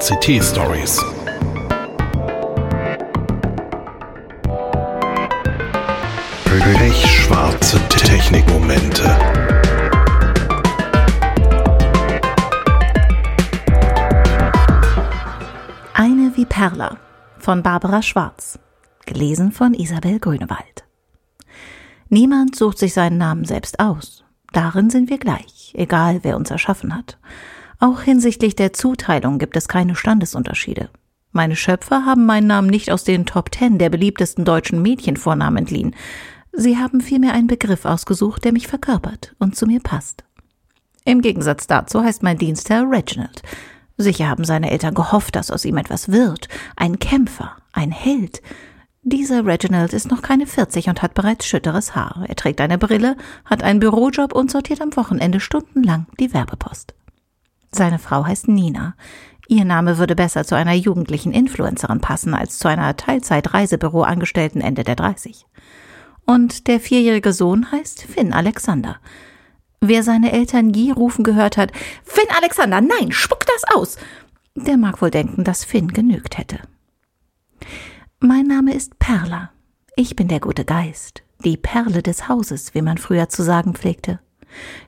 VCT Stories. Pechschwarze Technikmomente. Eine wie Perla von Barbara Schwarz. Gelesen von Isabel Grünewald. Niemand sucht sich seinen Namen selbst aus. Darin sind wir gleich, egal wer uns erschaffen hat. Auch hinsichtlich der Zuteilung gibt es keine Standesunterschiede. Meine Schöpfer haben meinen Namen nicht aus den Top Ten der beliebtesten deutschen Mädchenvornamen entliehen. Sie haben vielmehr einen Begriff ausgesucht, der mich verkörpert und zu mir passt. Im Gegensatz dazu heißt mein Dienstherr Reginald. Sicher haben seine Eltern gehofft, dass aus ihm etwas wird. Ein Kämpfer, ein Held. Dieser Reginald ist noch keine 40 und hat bereits schütteres Haar. Er trägt eine Brille, hat einen Bürojob und sortiert am Wochenende stundenlang die Werbepost. Seine Frau heißt Nina. Ihr Name würde besser zu einer jugendlichen Influencerin passen als zu einer Teilzeit-Reisebüroangestellten Ende der 30. Und der vierjährige Sohn heißt Finn Alexander. Wer seine Eltern je rufen gehört hat, Finn Alexander, nein, spuck das aus, der mag wohl denken, dass Finn genügt hätte. Mein Name ist Perla. Ich bin der gute Geist, die Perle des Hauses, wie man früher zu sagen pflegte.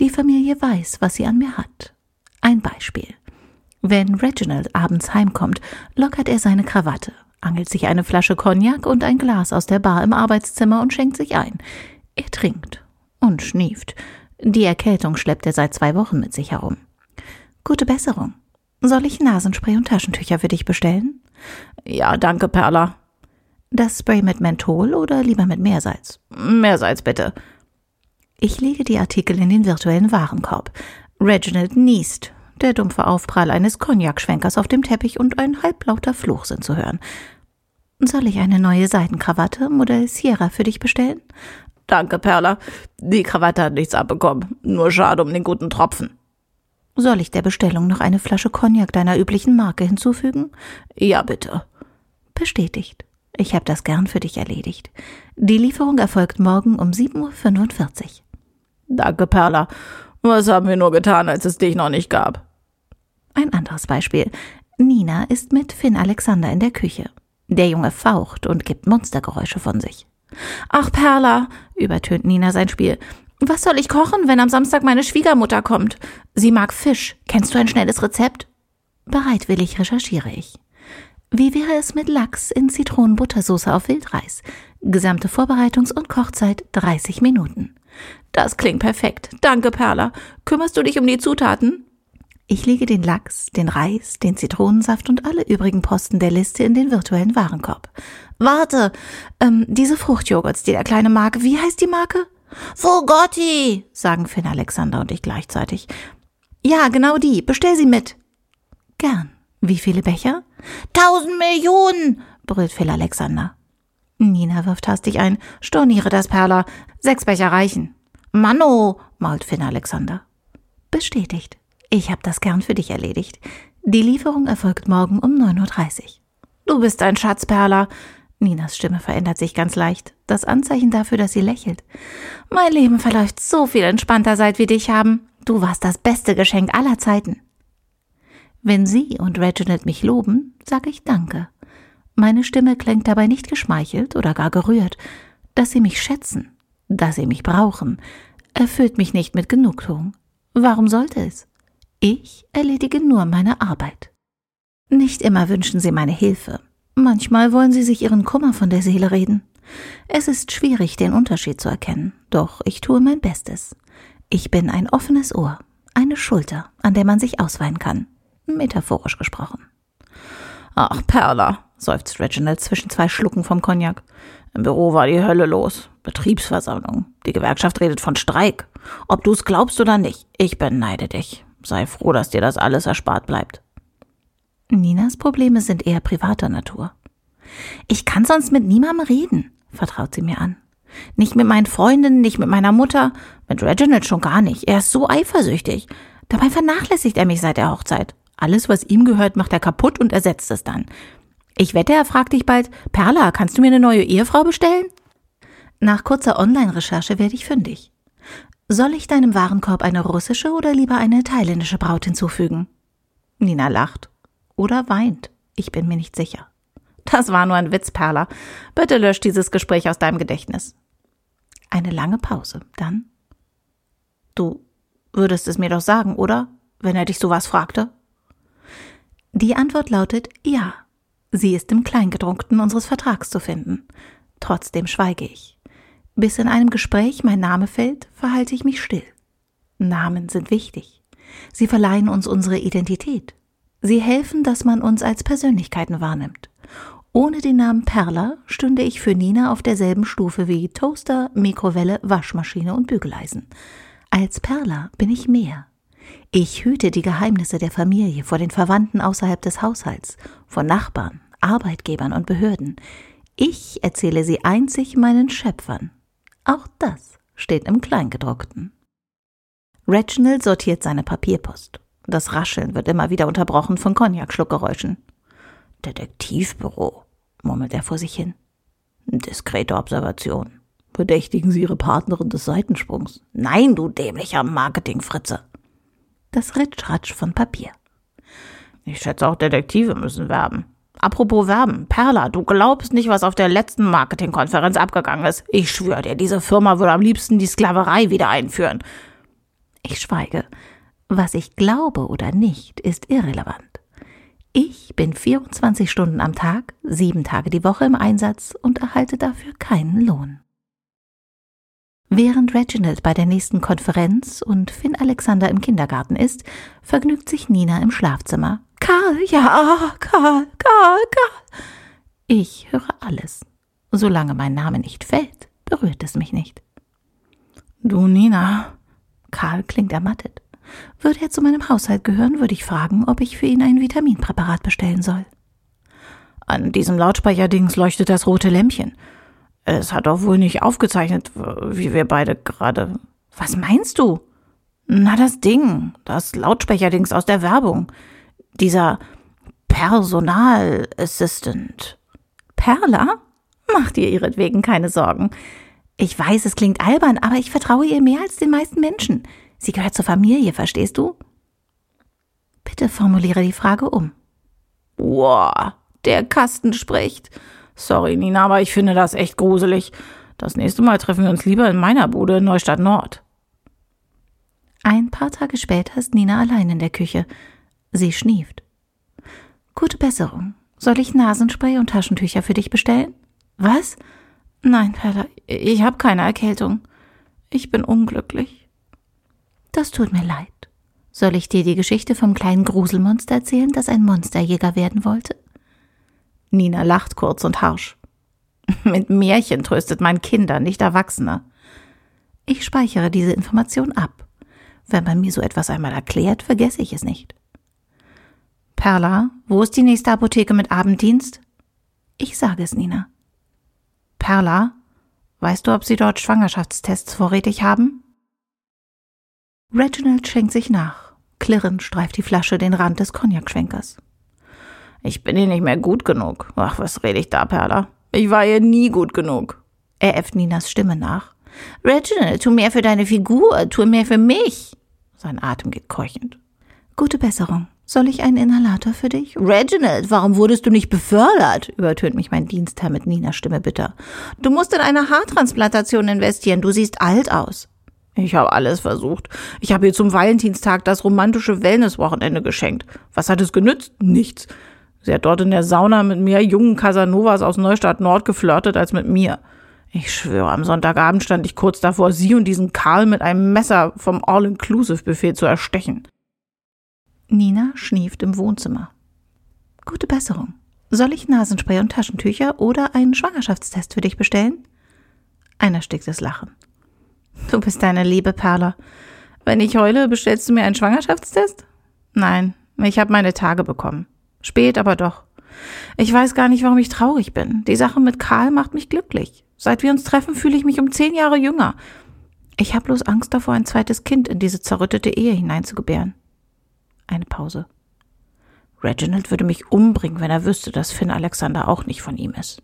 Die Familie weiß, was sie an mir hat. Ein Beispiel. Wenn Reginald abends heimkommt, lockert er seine Krawatte, angelt sich eine Flasche Cognac und ein Glas aus der Bar im Arbeitszimmer und schenkt sich ein. Er trinkt und schnieft. Die Erkältung schleppt er seit zwei Wochen mit sich herum. Gute Besserung. Soll ich Nasenspray und Taschentücher für dich bestellen? Ja, danke, Perla, das Spray mit Menthol oder lieber mit Meersalz? Meersalz bitte. Ich lege die Artikel in den virtuellen Warenkorb. Reginald niest. Der dumpfe Aufprall eines Cognac-Schwenkers auf dem Teppich und ein halblauter Fluch sind zu hören. Soll ich eine neue Seidenkrawatte Modell Sierra für dich bestellen? Danke, Perla. Die Krawatte hat nichts abbekommen. Nur schade um den guten Tropfen. Soll ich der Bestellung noch eine Flasche Cognac deiner üblichen Marke hinzufügen? Ja, bitte. Bestätigt. Ich habe das gern für dich erledigt. Die Lieferung erfolgt morgen um 7.45 Uhr. Danke, Perla. Was haben wir nur getan, als es dich noch nicht gab? Ein anderes Beispiel. Nina ist mit Finn Alexander in der Küche. Der Junge faucht und gibt Monstergeräusche von sich. Ach, Perla, übertönt Nina sein Spiel. Was soll ich kochen, wenn am Samstag meine Schwiegermutter kommt? Sie mag Fisch. Kennst du ein schnelles Rezept? Bereitwillig recherchiere ich. Wie wäre es mit Lachs in Zitronenbuttersoße auf Wildreis? Gesamte Vorbereitungs- und Kochzeit 30 Minuten. Das klingt perfekt. Danke, Perla. Kümmerst du dich um die Zutaten? Ich lege den Lachs, den Reis, den Zitronensaft und alle übrigen Posten der Liste in den virtuellen Warenkorb. Warte, ähm, diese Fruchtjoghurts, die der Kleine mag, wie heißt die Marke? Fogotti, sagen Finn Alexander und ich gleichzeitig. Ja, genau die. Bestell sie mit. Gern. Wie viele Becher? Tausend Millionen, brüllt Phil Alexander. Nina wirft hastig ein. Storniere das, Perla. Sechs Becher reichen. Manno, mault Finn Alexander. Bestätigt. Ich hab das gern für dich erledigt. Die Lieferung erfolgt morgen um 9.30 Uhr. Du bist ein Schatz, Perla. Ninas Stimme verändert sich ganz leicht. Das Anzeichen dafür, dass sie lächelt. Mein Leben verläuft so viel entspannter, seit wir dich haben. Du warst das beste Geschenk aller Zeiten. Wenn Sie und Reginald mich loben, sage ich Danke. Meine Stimme klingt dabei nicht geschmeichelt oder gar gerührt. Dass Sie mich schätzen, dass Sie mich brauchen, erfüllt mich nicht mit Genugtuung. Warum sollte es? Ich erledige nur meine Arbeit. Nicht immer wünschen Sie meine Hilfe. Manchmal wollen Sie sich Ihren Kummer von der Seele reden. Es ist schwierig, den Unterschied zu erkennen, doch ich tue mein Bestes. Ich bin ein offenes Ohr, eine Schulter, an der man sich ausweinen kann metaphorisch gesprochen. Ach, Perla, seufzt Reginald zwischen zwei Schlucken vom Cognac. Im Büro war die Hölle los. Betriebsversammlung. Die Gewerkschaft redet von Streik. Ob du's glaubst oder nicht, ich beneide dich. Sei froh, dass dir das alles erspart bleibt. Ninas Probleme sind eher privater Natur. Ich kann sonst mit niemandem reden, vertraut sie mir an. Nicht mit meinen Freundinnen, nicht mit meiner Mutter, mit Reginald schon gar nicht. Er ist so eifersüchtig. Dabei vernachlässigt er mich seit der Hochzeit. Alles, was ihm gehört, macht er kaputt und ersetzt es dann. Ich wette, er fragt dich bald, Perla, kannst du mir eine neue Ehefrau bestellen? Nach kurzer Online-Recherche werde ich fündig. Soll ich deinem Warenkorb eine russische oder lieber eine thailändische Braut hinzufügen? Nina lacht. oder weint. Ich bin mir nicht sicher. Das war nur ein Witz, Perla. Bitte lösch dieses Gespräch aus deinem Gedächtnis. Eine lange Pause. Dann. Du würdest es mir doch sagen, oder? Wenn er dich sowas fragte? Die Antwort lautet ja. Sie ist im Kleingedruckten unseres Vertrags zu finden. Trotzdem schweige ich. Bis in einem Gespräch mein Name fällt, verhalte ich mich still. Namen sind wichtig. Sie verleihen uns unsere Identität. Sie helfen, dass man uns als Persönlichkeiten wahrnimmt. Ohne den Namen Perla stünde ich für Nina auf derselben Stufe wie Toaster, Mikrowelle, Waschmaschine und Bügeleisen. Als Perla bin ich mehr. Ich hüte die Geheimnisse der Familie vor den Verwandten außerhalb des Haushalts, vor Nachbarn, Arbeitgebern und Behörden. Ich erzähle sie einzig meinen Schöpfern. Auch das steht im Kleingedruckten. Reginald sortiert seine Papierpost. Das Rascheln wird immer wieder unterbrochen von Cognac-Schluckgeräuschen. Detektivbüro, murmelt er vor sich hin. Diskrete Observation. Verdächtigen Sie Ihre Partnerin des Seitensprungs? Nein, du dämlicher Marketingfritze. Das Ritschratsch von Papier. Ich schätze auch Detektive müssen werben. Apropos Werben, Perla, du glaubst nicht, was auf der letzten Marketingkonferenz abgegangen ist. Ich schwöre dir, diese Firma würde am liebsten die Sklaverei wieder einführen. Ich schweige. Was ich glaube oder nicht, ist irrelevant. Ich bin 24 Stunden am Tag, sieben Tage die Woche im Einsatz und erhalte dafür keinen Lohn. Während Reginald bei der nächsten Konferenz und Finn Alexander im Kindergarten ist, vergnügt sich Nina im Schlafzimmer. Karl, ja, Karl, Karl, Karl. Ich höre alles. Solange mein Name nicht fällt, berührt es mich nicht. Du, Nina. Karl klingt ermattet. Würde er zu meinem Haushalt gehören, würde ich fragen, ob ich für ihn ein Vitaminpräparat bestellen soll. An diesem Lautsprecherdings leuchtet das rote Lämpchen. Es hat doch wohl nicht aufgezeichnet, wie wir beide gerade. Was meinst du? Na, das Ding, das Lautsprecherdings aus der Werbung. Dieser Personal Assistant. Perla? Mach dir ihretwegen keine Sorgen. Ich weiß, es klingt albern, aber ich vertraue ihr mehr als den meisten Menschen. Sie gehört zur Familie, verstehst du? Bitte formuliere die Frage um. Wow, der Kasten spricht. Sorry, Nina, aber ich finde das echt gruselig. Das nächste Mal treffen wir uns lieber in meiner Bude in Neustadt Nord. Ein paar Tage später ist Nina allein in der Küche. Sie schnieft. Gute Besserung. Soll ich Nasenspray und Taschentücher für dich bestellen? Was? Nein, Perla, ich habe keine Erkältung. Ich bin unglücklich. Das tut mir leid. Soll ich dir die Geschichte vom kleinen Gruselmonster erzählen, das ein Monsterjäger werden wollte? Nina lacht kurz und harsch. Mit Märchen tröstet man Kinder, nicht Erwachsene. Ich speichere diese Information ab. Wenn man mir so etwas einmal erklärt, vergesse ich es nicht. Perla, wo ist die nächste Apotheke mit Abenddienst? Ich sage es, Nina. Perla, weißt du, ob sie dort Schwangerschaftstests vorrätig haben? Reginald schenkt sich nach. Klirrend streift die Flasche den Rand des Cognac-Schwenkers. Ich bin ihr nicht mehr gut genug. Ach, was rede ich da, Perla? Ich war ihr nie gut genug. Er äfft Ninas Stimme nach. Reginald, tu mehr für deine Figur, tu mehr für mich. Sein Atem geht keuchend. Gute Besserung. Soll ich einen Inhalator für dich? Reginald, warum wurdest du nicht befördert? übertönt mich mein Dienstherr mit Ninas Stimme bitter. Du musst in eine Haartransplantation investieren. Du siehst alt aus. Ich habe alles versucht. Ich habe ihr zum Valentinstag das romantische Wellnesswochenende geschenkt. Was hat es genützt? Nichts. Sie hat dort in der Sauna mit mehr jungen Casanovas aus Neustadt Nord geflirtet als mit mir. Ich schwöre, am Sonntagabend stand ich kurz davor, sie und diesen Karl mit einem Messer vom All-Inclusive-Buffet zu erstechen. Nina schnieft im Wohnzimmer. Gute Besserung. Soll ich Nasenspray und Taschentücher oder einen Schwangerschaftstest für dich bestellen? Ein ersticktes Lachen. Du bist eine liebe Perla. Wenn ich heule, bestellst du mir einen Schwangerschaftstest? Nein, ich habe meine Tage bekommen. Spät, aber doch. Ich weiß gar nicht, warum ich traurig bin. Die Sache mit Karl macht mich glücklich. Seit wir uns treffen, fühle ich mich um zehn Jahre jünger. Ich habe bloß Angst davor, ein zweites Kind in diese zerrüttete Ehe hineinzugebären. Eine Pause. Reginald würde mich umbringen, wenn er wüsste, dass Finn Alexander auch nicht von ihm ist.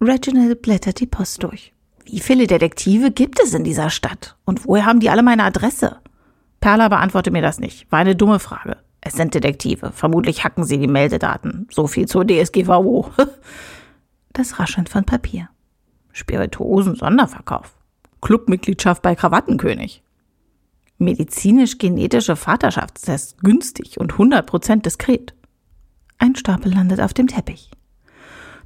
Reginald blättert die Post durch. Wie viele Detektive gibt es in dieser Stadt? Und woher haben die alle meine Adresse? Perla beantworte mir das nicht. War eine dumme Frage. Es sind Detektive. Vermutlich hacken sie die Meldedaten. So viel zur DSGVO. das Rascheln von Papier. Spirituosen Sonderverkauf. Clubmitgliedschaft bei Krawattenkönig. Medizinisch-genetische Vaterschaftstests günstig und 100% diskret. Ein Stapel landet auf dem Teppich.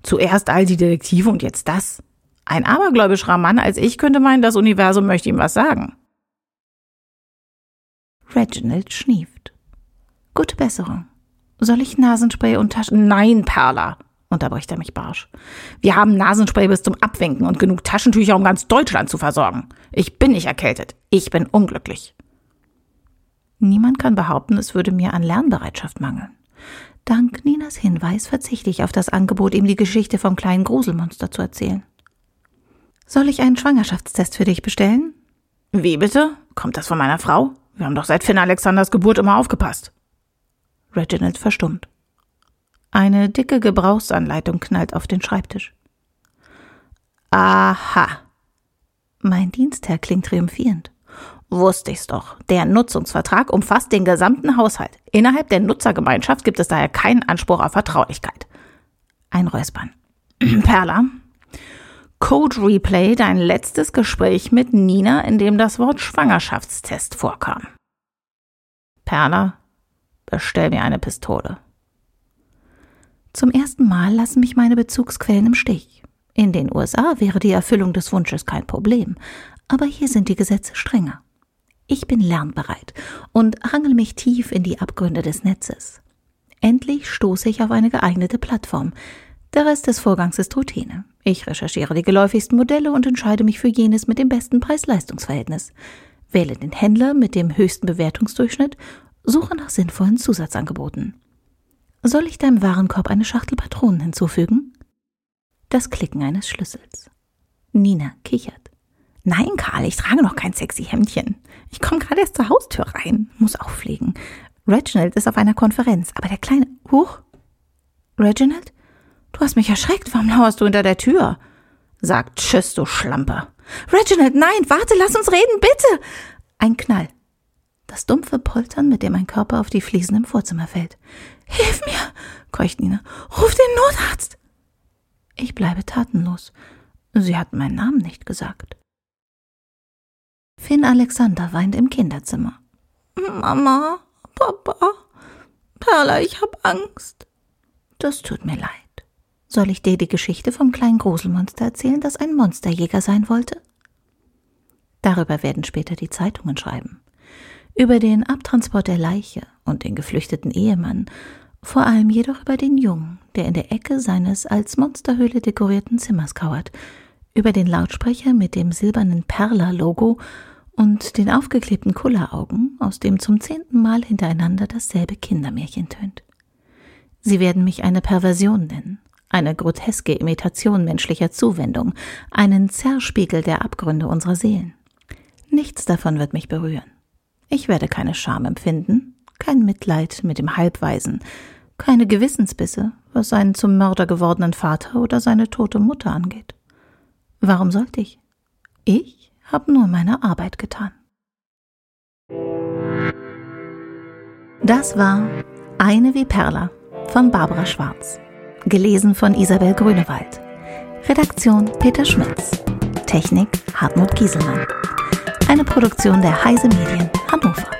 Zuerst all die Detektive und jetzt das. Ein abergläubischerer Mann als ich könnte meinen, das Universum möchte ihm was sagen. Reginald schnieft. Gute Besserung. Soll ich Nasenspray und Taschen? Nein, Perla, unterbricht er mich barsch. Wir haben Nasenspray bis zum Abwinken und genug Taschentücher, um ganz Deutschland zu versorgen. Ich bin nicht erkältet. Ich bin unglücklich. Niemand kann behaupten, es würde mir an Lernbereitschaft mangeln. Dank Ninas Hinweis verzichte ich auf das Angebot, ihm die Geschichte vom kleinen Gruselmonster zu erzählen. Soll ich einen Schwangerschaftstest für dich bestellen? Wie bitte? Kommt das von meiner Frau? Wir haben doch seit Finn Alexanders Geburt immer aufgepasst. Reginald verstummt. Eine dicke Gebrauchsanleitung knallt auf den Schreibtisch. Aha. Mein Dienstherr klingt triumphierend. Wusste ich's doch. Der Nutzungsvertrag umfasst den gesamten Haushalt. Innerhalb der Nutzergemeinschaft gibt es daher keinen Anspruch auf Vertraulichkeit. Ein Räuspern. Perla. Code Replay dein letztes Gespräch mit Nina, in dem das Wort Schwangerschaftstest vorkam. Perla, bestell mir eine Pistole. Zum ersten Mal lassen mich meine Bezugsquellen im Stich. In den USA wäre die Erfüllung des Wunsches kein Problem, aber hier sind die Gesetze strenger. Ich bin lernbereit und hangel mich tief in die Abgründe des Netzes. Endlich stoße ich auf eine geeignete Plattform. Der Rest des Vorgangs ist Routine. Ich recherchiere die geläufigsten Modelle und entscheide mich für jenes mit dem besten Preis-Leistungs-Verhältnis. Wähle den Händler mit dem höchsten Bewertungsdurchschnitt, suche nach sinnvollen Zusatzangeboten. Soll ich deinem Warenkorb eine Schachtel Patronen hinzufügen? Das Klicken eines Schlüssels. Nina kichert. Nein, Karl, ich trage noch kein sexy Hemdchen. Ich komme gerade erst zur Haustür rein, muss auflegen. Reginald ist auf einer Konferenz, aber der kleine. Huch! Reginald? Du hast mich erschreckt. Warum lauerst du hinter der Tür? Sagt Tschüss, du Schlampe. Reginald, nein, warte, lass uns reden, bitte! Ein Knall. Das dumpfe Poltern, mit dem mein Körper auf die Fliesen im Vorzimmer fällt. Hilf mir, keucht Nina. Ruf den Notarzt. Ich bleibe tatenlos. Sie hat meinen Namen nicht gesagt. Finn Alexander weint im Kinderzimmer. Mama, Papa, Perla, ich hab Angst. Das tut mir leid. Soll ich dir die Geschichte vom kleinen Gruselmonster erzählen, das ein Monsterjäger sein wollte? Darüber werden später die Zeitungen schreiben. Über den Abtransport der Leiche und den geflüchteten Ehemann, vor allem jedoch über den Jungen, der in der Ecke seines als Monsterhöhle dekorierten Zimmers kauert, über den Lautsprecher mit dem silbernen Perla-Logo und den aufgeklebten Kulleraugen, aus dem zum zehnten Mal hintereinander dasselbe Kindermärchen tönt. Sie werden mich eine Perversion nennen, eine groteske Imitation menschlicher Zuwendung, einen Zerspiegel der Abgründe unserer Seelen. Nichts davon wird mich berühren. Ich werde keine Scham empfinden, kein Mitleid mit dem Halbweisen, keine Gewissensbisse, was seinen zum Mörder gewordenen Vater oder seine tote Mutter angeht. Warum sollte ich? Ich habe nur meine Arbeit getan. Das war Eine wie Perla von Barbara Schwarz. Gelesen von Isabel Grünewald. Redaktion Peter Schmitz. Technik Hartmut Gieselmann. Eine Produktion der Heise Medien Hannover.